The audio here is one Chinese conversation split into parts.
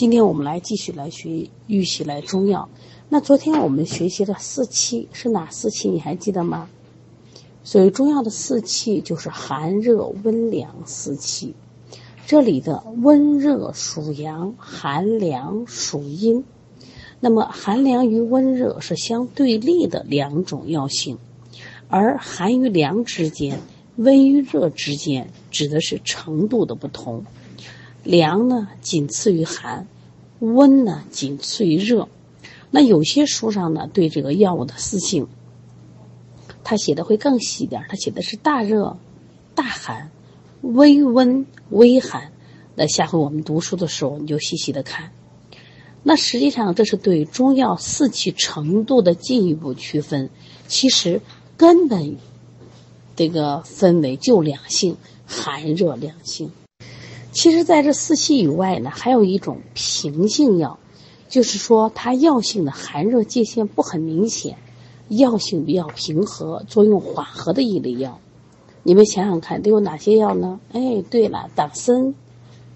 今天我们来继续来学玉玺来中药。那昨天我们学习的四气是哪四气？你还记得吗？所以中药的四气就是寒热温凉四气。这里的温热属阳，寒凉属阴。那么寒凉与温热是相对立的两种药性，而寒与凉之间。温与热之间指的是程度的不同，凉呢仅次于寒，温呢仅次于热。那有些书上呢对这个药物的四性，他写的会更细一点，他写的是大热、大寒、微温、微寒。那下回我们读书的时候你就细细的看。那实际上这是对中药四气程度的进一步区分，其实根本。这个分为就两性，寒热两性。其实，在这四气以外呢，还有一种平性药，就是说它药性的寒热界限不很明显，药性比较平和，作用缓和的一类药。你们想想看，都有哪些药呢？哎，对了，党参、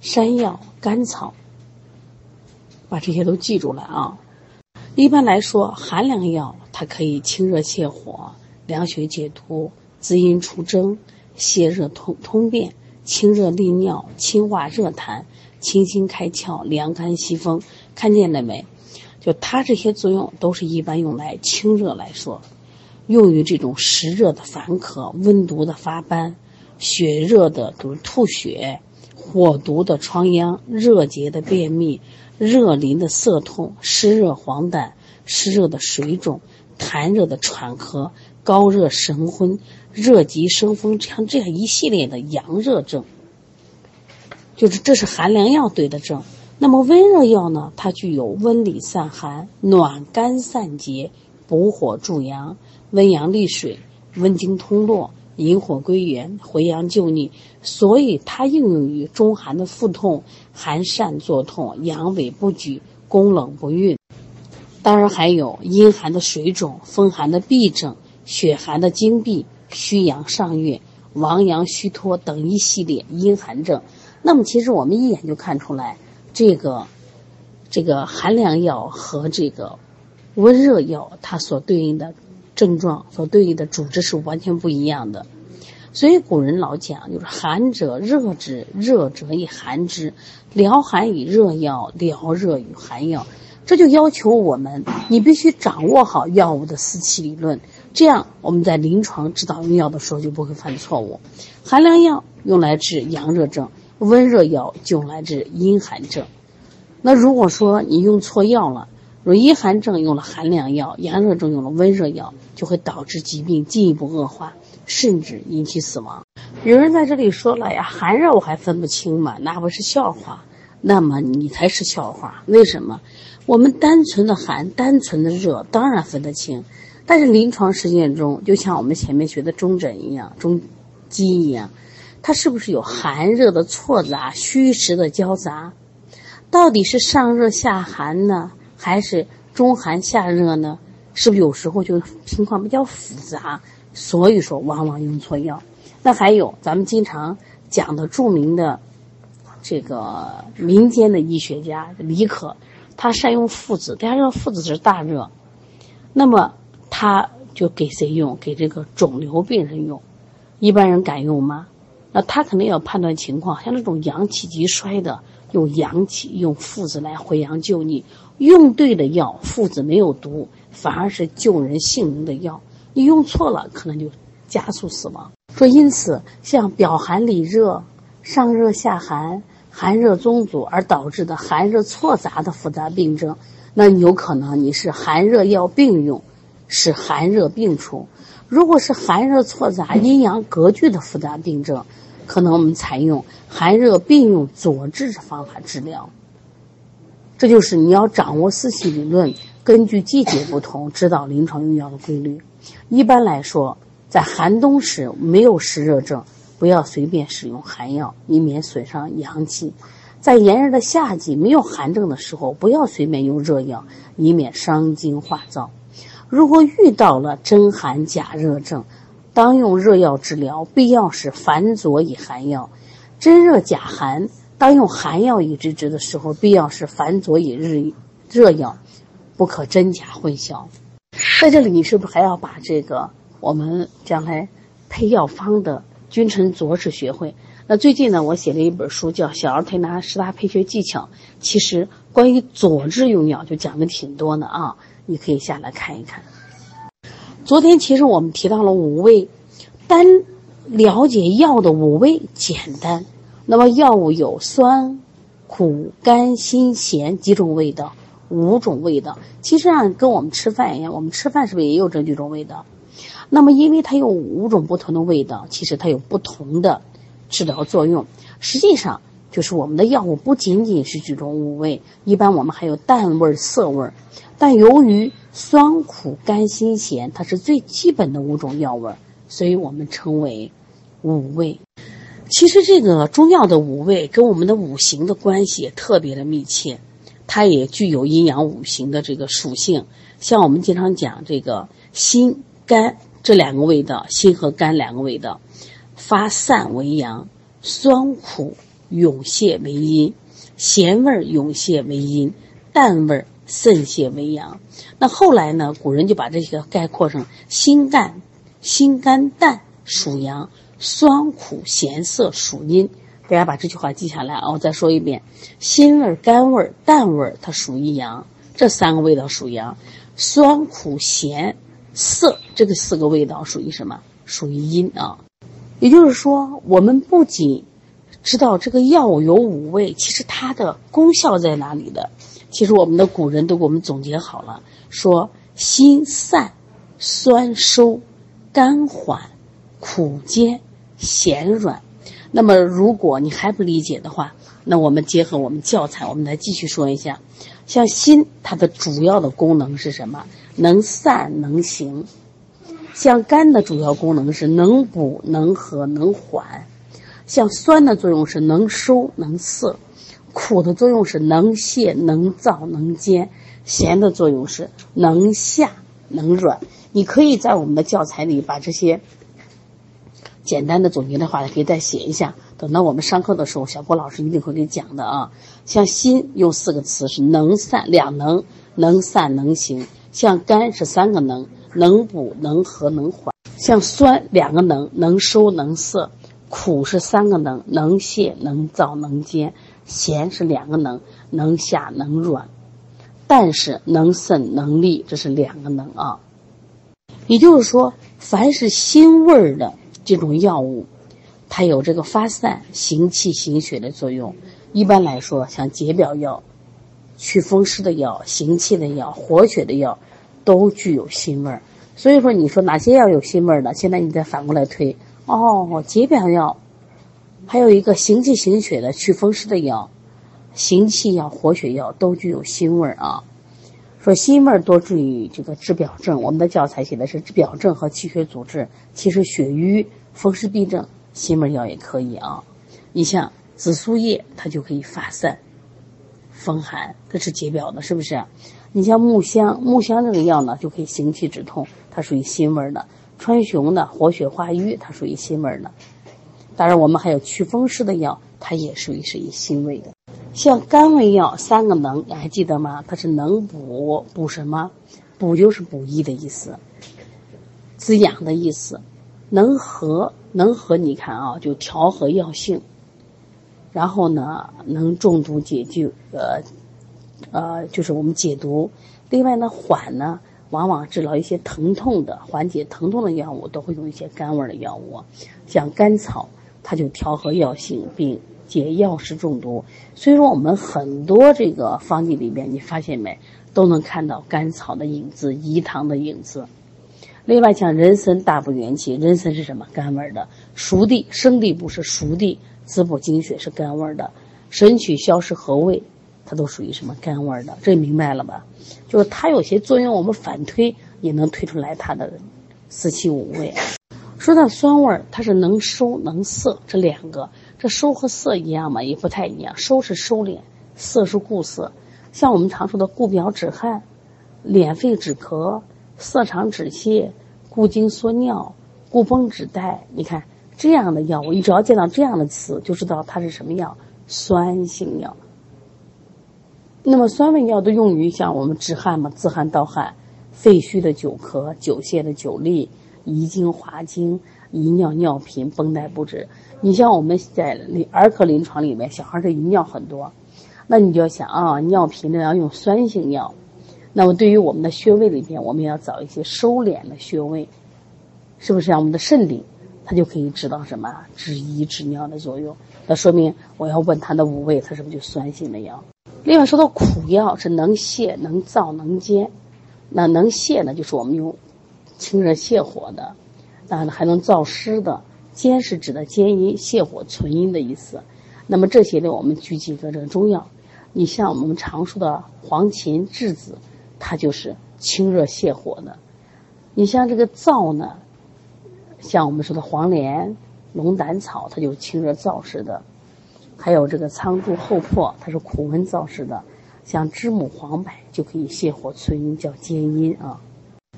山药、甘草，把这些都记住了啊。一般来说，寒凉药它可以清热泻火、凉血解毒。滋阴除蒸，泻热通通便，清热利尿，清化热痰，清心开窍，凉肝息风。看见了没？就它这些作用都是一般用来清热来说，用于这种湿热的烦渴、温毒的发斑、血热的就是吐血、火毒的疮疡、热结的便秘、热淋的涩痛、湿热黄疸、湿热的水肿、痰热的喘咳。高热神昏、热极生风，像这样一系列的阳热症，就是这是寒凉药对的症。那么温热药呢？它具有温里散寒、暖肝散结、补火助阳、温阳利水、温经通络、引火归元、回阳救逆，所以它应用于中寒的腹痛、寒疝作痛、阳痿不举、宫冷不孕。当然还有阴寒的水肿、风寒的痹症。血寒的经闭、虚阳上越、亡阳虚脱等一系列阴寒症，那么其实我们一眼就看出来，这个这个寒凉药和这个温热药它所对应的症状、所对应的主治是完全不一样的。所以古人老讲，就是寒者热之，热者以寒之，疗寒以热药，疗热与寒药。这就要求我们，你必须掌握好药物的四气理论，这样我们在临床指导用药的时候就不会犯错误。寒凉药用来治阳热症，温热药就用来治阴寒症。那如果说你用错药了，如阴寒症用了寒凉药，阳热症用了温热药，就会导致疾病进一步恶化，甚至引起死亡。有人在这里说了呀，寒热我还分不清吗？那不是笑话。那么你才是笑话。为什么？我们单纯的寒，单纯的热，当然分得清，但是临床实践中，就像我们前面学的中诊一样，中基一样，它是不是有寒热的错杂、虚实的交杂？到底是上热下寒呢，还是中寒下热呢？是不是有时候就情况比较复杂？所以说，往往用错药。那还有咱们经常讲的著名的这个民间的医学家李可。他善用附子，大家知道附子是大热，那么他就给谁用？给这个肿瘤病人用。一般人敢用吗？那他肯定要判断情况。像这种阳气极衰的，用阳气用附子来回阳救逆，用对的药，附子没有毒，反而是救人性命的药。你用错了，可能就加速死亡。说因此，像表寒里热、上热下寒。寒热综组而导致的寒热错杂的复杂病症，那有可能你是寒热药并用，使寒热病除；如果是寒热错杂、阴阳隔拒的复杂病症，可能我们采用寒热并用佐治的方法治疗。这就是你要掌握四气理论，根据季节不同指导临床用药的规律。一般来说，在寒冬时没有湿热症。不要随便使用寒药，以免损伤阳气。在炎热的夏季，没有寒症的时候，不要随便用热药，以免伤精化燥。如果遇到了真寒假热症，当用热药治疗，必要时反佐以寒药。真热假寒，当用寒药以治之的时候，必要时凡佐以日热药，不可真假混淆。在这里，你是不是还要把这个我们将来配药方的君臣佐使学会？那最近呢，我写了一本书，叫《小儿推拿十大配穴技巧》。其实关于佐治用药就讲的挺多的啊，你可以下来看一看。昨天其实我们提到了五味，单了解药的五味简单。那么药物有酸、苦、甘、辛、咸几种味道，五种味道。其实啊，跟我们吃饭一样，我们吃饭是不是也有这几种味道？那么因为它有五种不同的味道，其实它有不同的治疗作用。实际上，就是我们的药物不仅仅是这种五味，一般我们还有淡味、涩味。但由于酸、苦、甘、辛、咸，它是最基本的五种药味，所以我们称为五味。其实这个中药的五味跟我们的五行的关系也特别的密切，它也具有阴阳五行的这个属性。像我们经常讲这个辛、肝这两个味道，心和肝两个味道，发散为阳，酸苦涌泄为阴，咸味涌泄为阴，淡味渗泄为阳。那后来呢，古人就把这些概括成辛甘、辛甘淡属阳。酸苦咸涩属阴，大家把这句话记下来啊！我再说一遍：辛味、甘味、淡味，它属于阳，这三个味道属阳；酸苦咸涩这个四个味道属于什么？属于阴啊！也就是说，我们不仅知道这个药有五味，其实它的功效在哪里的？其实我们的古人都给我们总结好了，说辛散、酸收、甘缓、苦坚。咸软，那么如果你还不理解的话，那我们结合我们教材，我们来继续说一下。像心，它的主要的功能是什么？能散能行。像肝的主要功能是能补能和能缓。像酸的作用是能收能涩。苦的作用是能泻能燥能坚。咸的作用是能下能软。你可以在我们的教材里把这些。简单的总结的话，可以再写一下。等到我们上课的时候，小郭老师一定会给你讲的啊。像心用四个词是能散两能，能散能行。像甘是三个能，能补能和能缓。像酸两个能，能收能涩。苦是三个能，能泻能燥能坚。咸是两个能，能下能软。淡是能渗能利，这是两个能啊。也就是说，凡是辛味儿的。这种药物，它有这个发散、行气、行血的作用。一般来说，像解表药、祛风湿的药、行气的药、活血的药，都具有辛味儿。所以说，你说哪些药有辛味儿呢？现在你再反过来推，哦，解表药，还有一个行气行血的祛风湿的药、行气药、活血药都具有辛味儿啊。说辛味儿多注意这个治表症，我们的教材写的是治表症和气血阻滞。其实血瘀、风湿痹症，辛味药也可以啊。你像紫苏叶，它就可以发散风寒，这是解表的，是不是？你像木香，木香这个药呢，就可以行气止痛，它属于辛味的。川芎的活血化瘀，它属于辛味的。当然，我们还有祛风湿的药，它也属于是一辛味的。像甘味药三个能，你还记得吗？它是能补，补什么？补就是补益的意思，滋养的意思。能和，能和，你看啊，就调和药性。然后呢，能中毒解救，呃，呃，就是我们解毒。另外呢，缓呢，往往治疗一些疼痛的，缓解疼痛的药物都会用一些甘味的药物，像甘草，它就调和药性并。解药食中毒，所以说我们很多这个方剂里边，你发现没，都能看到甘草的影子、饴糖的影子。另外像人参大补元气，人参是什么？甘味的。熟地、生地不是熟地，滋补精血是甘味的。神曲消食和胃，它都属于什么甘味的？这明白了吧？就是它有些作用，我们反推也能推出来它的四气五味。说到酸味儿，它是能收能涩这两个。这收和涩一样吗？也不太一样。收是收敛，涩是固涩。像我们常说的固表止汗、敛肺止咳、色肠止泻、固精缩尿、固崩止带，你看这样的药物，你只要见到这样的词，就知道它是什么药，酸性药。那么酸味药都用于像我们止汗嘛，自汗盗汗、肺虚的久咳、久泻的久痢、遗精滑精、遗尿尿频、绷带不止。你像我们在儿科临床里面，小孩的遗尿很多，那你就要想啊，尿频的要用酸性药。那么对于我们的穴位里边，我们要找一些收敛的穴位，是不是？像我们的肾经，它就可以知道什么止遗止尿的作用。那说明我要问他的五味，它是不是就酸性的药？另外说到苦药是能泻、能燥、能坚，那能泻呢，就是我们用清热泻火的，那还能燥湿的。坚是指的坚阴泻火存阴的意思。那么这些呢，我们举几个这个中药，你像我们常说的黄芩、栀子，它就是清热泻火的。你像这个燥呢，像我们说的黄连、龙胆草，它就清热燥湿的。还有这个苍术、厚朴，它是苦温燥湿的；像知母、黄柏就可以泻火存阴，叫坚阴啊。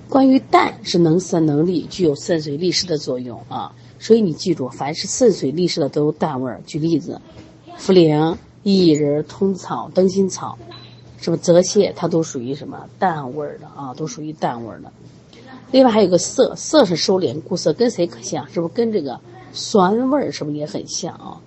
关于淡是能色能利，具有渗水利湿的作用啊。所以你记住，凡是渗水利湿的都有淡味儿。举例子，茯苓、薏仁、通草、灯心草，是不泽泻？它都属于什么淡味儿的啊？都属于淡味儿的。另外还有个涩，涩是收敛固涩，跟谁可像？是不是跟这个酸味儿是不是也很像啊？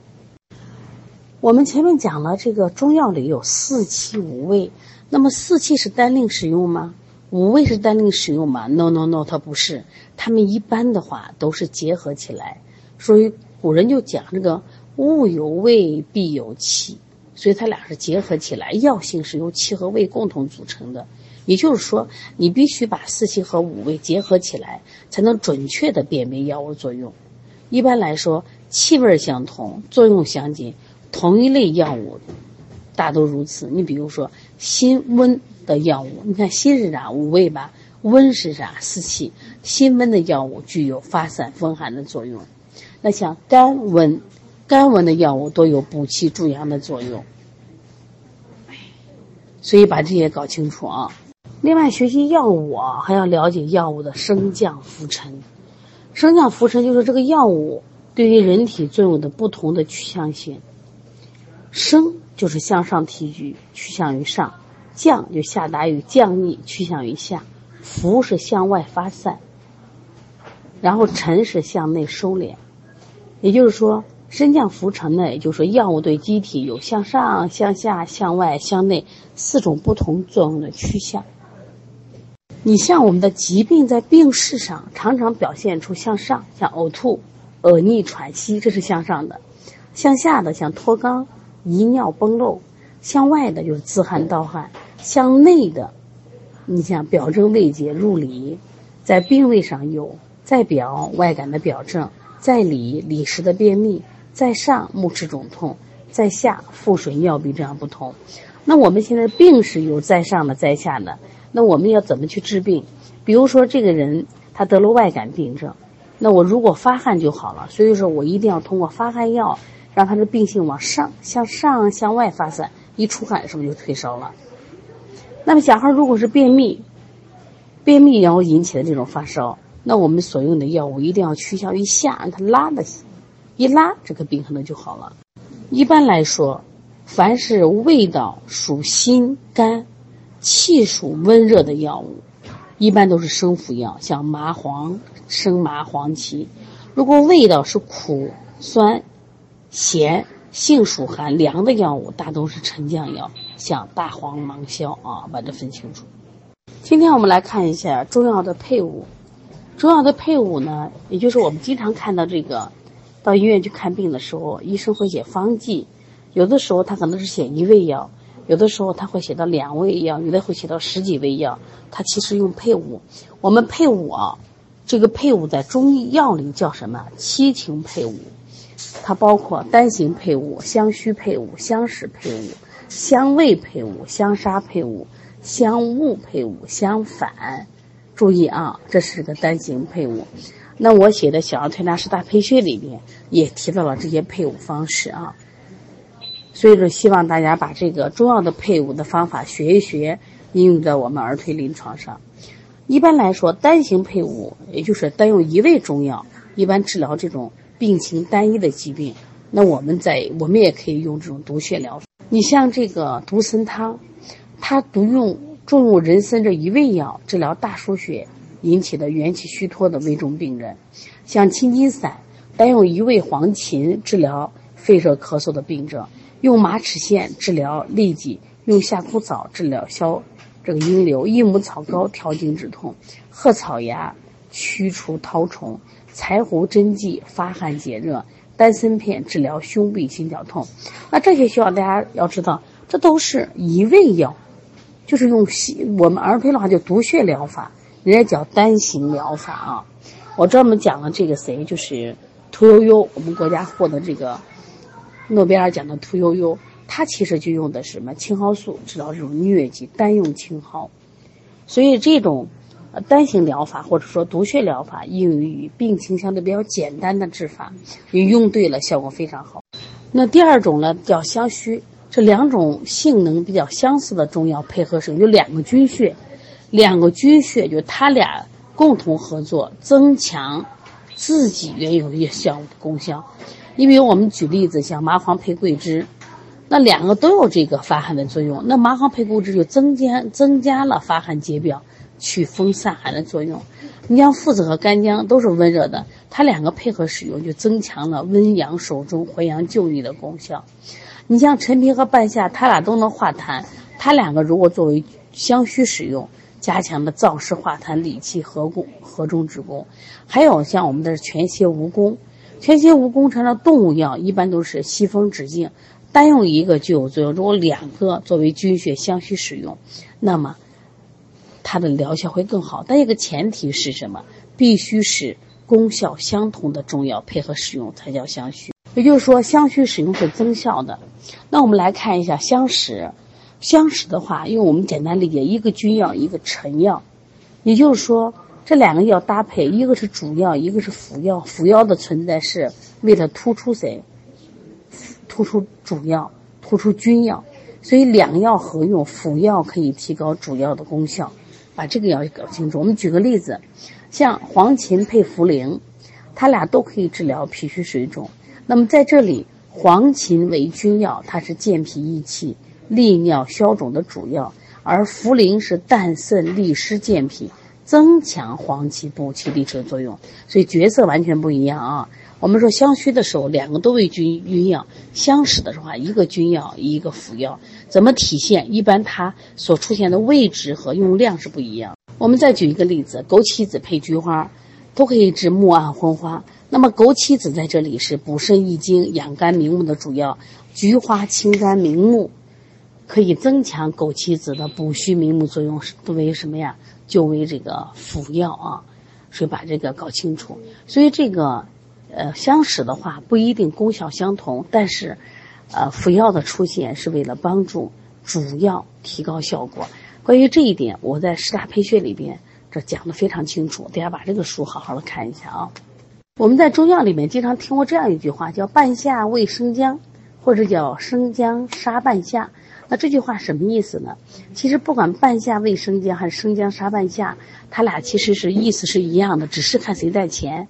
我们前面讲了，这个中药里有四气五味，那么四气是单令使用吗？五味是单令使用吗？No No No，它不是，它们一般的话都是结合起来。所以古人就讲这个物有味必有气，所以它俩是结合起来，药性是由气和味共同组成的。也就是说，你必须把四气和五味结合起来，才能准确的辨别药物作用。一般来说，气味相同，作用相近。同一类药物，大都如此。你比如说辛温的药物，你看辛是啥？五味吧。温是啥？四气。辛温的药物具有发散风寒的作用。那像甘温，干温的药物都有补气助阳的作用。所以把这些搞清楚啊。另外，学习药物啊，还要了解药物的升降浮沉。升降浮沉就是这个药物对于人体作用的不同的趋向性。升就是向上提举，趋向于上；降就下达于降逆，趋向于下；浮是向外发散，然后沉是向内收敛。也就是说，升降浮沉呢，也就是说，药物对机体有向上、向下、向外、向内四种不同作用的趋向。你像我们的疾病在病势上常常表现出向上，像呕吐、呃逆、喘息，这是向上的；向下的像脱肛。遗尿崩漏，向外的就是自汗盗汗；向内的，你像表证未解入里，在病位上有在表外感的表证，在里里实的便秘，在上目赤肿痛，在下腹水尿闭这样不同。那我们现在病是有在上的在下的，那我们要怎么去治病？比如说这个人他得了外感病症，那我如果发汗就好了，所以说我一定要通过发汗药。让他的病性往上、向上、向外发散，一出汗是不是就退烧了？那么小孩如果是便秘，便秘然后引起的这种发烧，那我们所用的药物一定要趋向于下，让他拉的，一拉这个病可能就好了。一般来说，凡是味道属辛甘、气属温热的药物，一般都是生服药，像麻黄、生麻黄芪。如果味道是苦酸。咸性属寒凉的药物大都是沉降药，像大黄、芒硝啊，把这分清楚。今天我们来看一下中药的配伍。中药的配伍呢，也就是我们经常看到这个，到医院去看病的时候，医生会写方剂，有的时候他可能是写一味药，有的时候他会写到两味药，有的会写到十几味药。他其实用配伍。我们配伍啊，这个配伍在中医药里叫什么？七情配伍。它包括单行配伍、相虚配伍、相实配伍、相位配伍、相杀配伍、相误配伍、相反。注意啊，这是个单行配伍。那我写的小儿推拿十大配穴里面也提到了这些配伍方式啊。所以说，希望大家把这个中药的配伍的方法学一学，应用在我们儿推临床上。一般来说，单行配伍也就是单用一味中药，一般治疗这种。病情单一的疾病，那我们在我们也可以用这种毒血疗法。你像这个独参汤，它独用重用人参这一味药治疗大出血引起的元气虚脱的危重病人，像青筋散单用一味黄芩治疗肺热咳嗽的病症，用马齿苋治疗痢疾，用夏枯草治疗消这个阴流，益母草膏调经止痛，鹤草芽驱除绦虫，柴胡针剂发汗解热。丹参片治疗胸痹心绞痛，那这些需要大家要知道，这都是一味药，就是用西我们儿推的话叫毒血疗法，人家叫单行疗法啊。我专门讲了这个谁，就是屠呦呦，我们国家获得这个诺贝尔奖的屠呦呦，她其实就用的是什么青蒿素治疗这种疟疾，单用青蒿，所以这种。单行疗法或者说毒血疗法应用于病情相对比较简单的治法，你用对了，效果非常好。那第二种呢，叫香须，这两种性能比较相似的中药配合使用，有两个菌穴，两个菌穴就它俩共同合作，增强自己原有的效功效。你比如我们举例子，像麻黄配桂枝，那两个都有这个发汗的作用，那麻黄配桂枝就增加增加了发汗解表。祛风散寒的作用，你像附子和干姜都是温热的，它两个配合使用就增强了温阳守中、回阳救逆的功效。你像陈皮和半夏，它俩都能化痰，它两个如果作为相须使用，加强了燥湿化痰、理气和功、和中之功。还有像我们的全蝎蜈蚣，全蝎蜈蚣成了动物药，一般都是吸风止痉，单用一个就有作用，如果两个作为菌血相须使用，那么。它的疗效会更好，但一个前提是什么？必须是功效相同的中药配合使用才叫相须。也就是说，相须使用是增效的。那我们来看一下相使。相使的话，因为我们简单理解，一个君药，一个臣药。也就是说，这两个药搭配，一个是主药，一个是辅药。辅药的存在是为了突出谁？突出主药，突出君药。所以两药合用，辅药可以提高主要的功效。把这个要搞清楚。我们举个例子，像黄芩配茯苓，它俩都可以治疗脾虚水肿。那么在这里，黄芩为君药，它是健脾益气、利尿消肿的主药；而茯苓是淡渗利湿健脾、增强黄芪补气利湿的作用。所以角色完全不一样啊。我们说相虚的时候，两个都为君君药；相使的时候，一个君药，一个辅药。怎么体现？一般它所出现的位置和用量是不一样。我们再举一个例子：枸杞子配菊花，都可以治目暗昏花。那么枸杞子在这里是补肾益精、养肝明目的主要；菊花清肝明目，可以增强枸杞子的补虚明目作用，作为什么呀？就为这个辅药啊。所以把这个搞清楚。所以这个，呃，相使的话不一定功效相同，但是。呃，辅药的出现是为了帮助主要提高效果。关于这一点，我在十大配穴里边这讲的非常清楚，大家把这个书好好的看一下啊。我们在中药里面经常听过这样一句话，叫“半夏味生姜”，或者叫“生姜杀半夏”。那这句话什么意思呢？其实不管半夏味生姜还是生姜杀半夏，它俩其实是意思是一样的，只是看谁在前。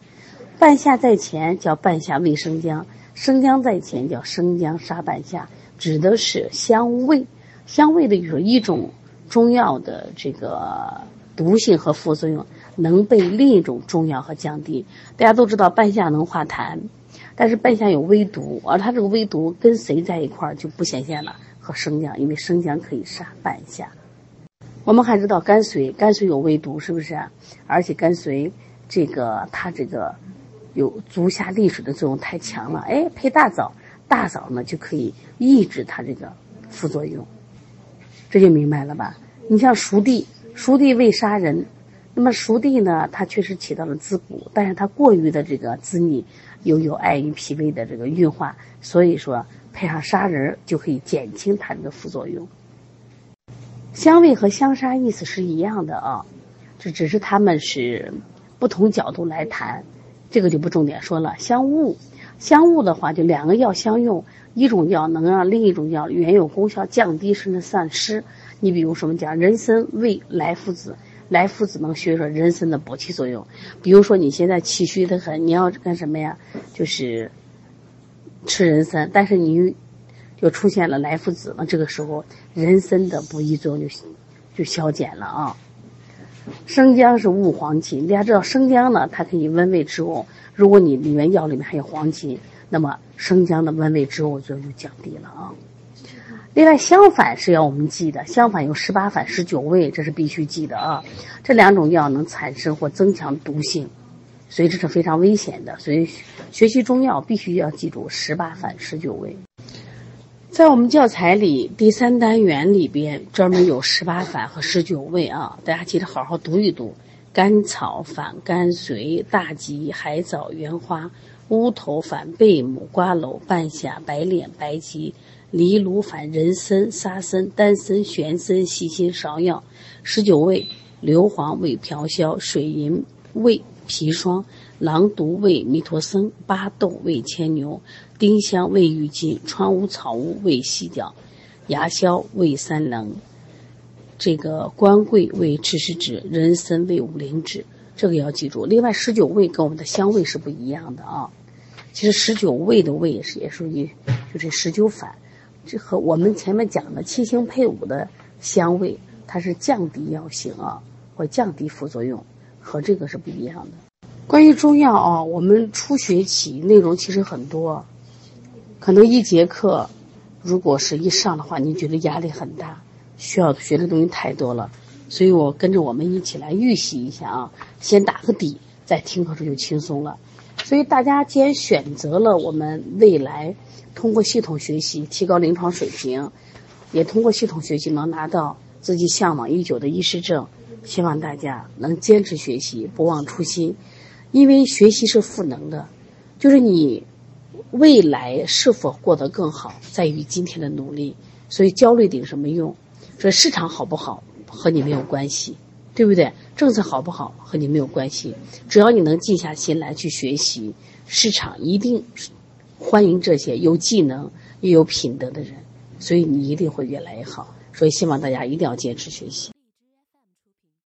半夏在前叫半夏味生姜。生姜在前，叫生姜杀半夏，指的是香味。香味的有一种中药的这个毒性和副作用，能被另一种中药和降低。大家都知道半夏能化痰，但是半夏有微毒，而它这个微毒跟谁在一块儿就不显现了？和生姜，因为生姜可以杀半夏。我们还知道甘遂，甘遂有微毒，是不是？而且甘遂这个它这个。有足下利水的作用太强了，哎，配大枣，大枣呢就可以抑制它这个副作用，这就明白了吧？你像熟地，熟地未杀人，那么熟地呢，它确实起到了滋补，但是它过于的这个滋腻，又有碍于脾胃的这个运化，所以说配上砂仁就可以减轻它这个副作用。香味和香砂意思是一样的啊，这只是他们是不同角度来谈。这个就不重点说了。相恶，相恶的话，就两个药相用，一种药能让另一种药原有功效降低甚至丧失。你比如什么讲人参味莱附子，莱附子能削弱人参的补气作用。比如说你现在气虚的很，你要干什么呀？就是吃人参，但是你就出现了来福子，那这个时候人参的不益作用就就消减了啊。生姜是误黄芪，大家知道生姜呢，它可以温胃止呕。如果你里面药里面还有黄芪，那么生姜的温胃止呕作用就降低了啊。另外，相反是要我们记的，相反有十八反、十九味，这是必须记的啊。这两种药能产生或增强毒性，所以这是非常危险的。所以学习中药必须要记住十八反、十九味。在我们教材里第三单元里边专门有十八反和十九味啊，大家记得好好读一读：甘草反甘遂、大戟、海藻、原花、乌头反贝母、瓜蒌、半夏、白脸、白及。藜芦反人参、沙参、丹参、玄参、细辛、芍药，十九味：硫磺味朴硝，水银味砒霜，狼毒味弥陀僧，巴豆味牵牛，丁香味郁金，川乌草乌味犀角，牙硝味三棱，这个官桂味赤石脂，人参味五灵脂，这个要记住。另外，十九味跟我们的香味是不一样的啊。其实十九味的味是也属于就是十九反。这和我们前面讲的七星配伍的香味，它是降低药性啊，或降低副作用，和这个是不一样的。关于中药啊，我们初学起内容其实很多，可能一节课，如果是一上的话，你觉得压力很大，需要学的东西太多了，所以我跟着我们一起来预习一下啊，先打个底，在听课时就轻松了。所以大家既然选择了我们未来。通过系统学习提高临床水平，也通过系统学习能拿到自己向往已久的医师证。希望大家能坚持学习，不忘初心，因为学习是赋能的，就是你未来是否过得更好，在于今天的努力。所以焦虑顶什么用？说市场好不好和你没有关系，对不对？政策好不好和你没有关系，只要你能静下心来去学习，市场一定。欢迎这些有技能又有品德的人，所以你一定会越来越好。所以希望大家一定要坚持学习。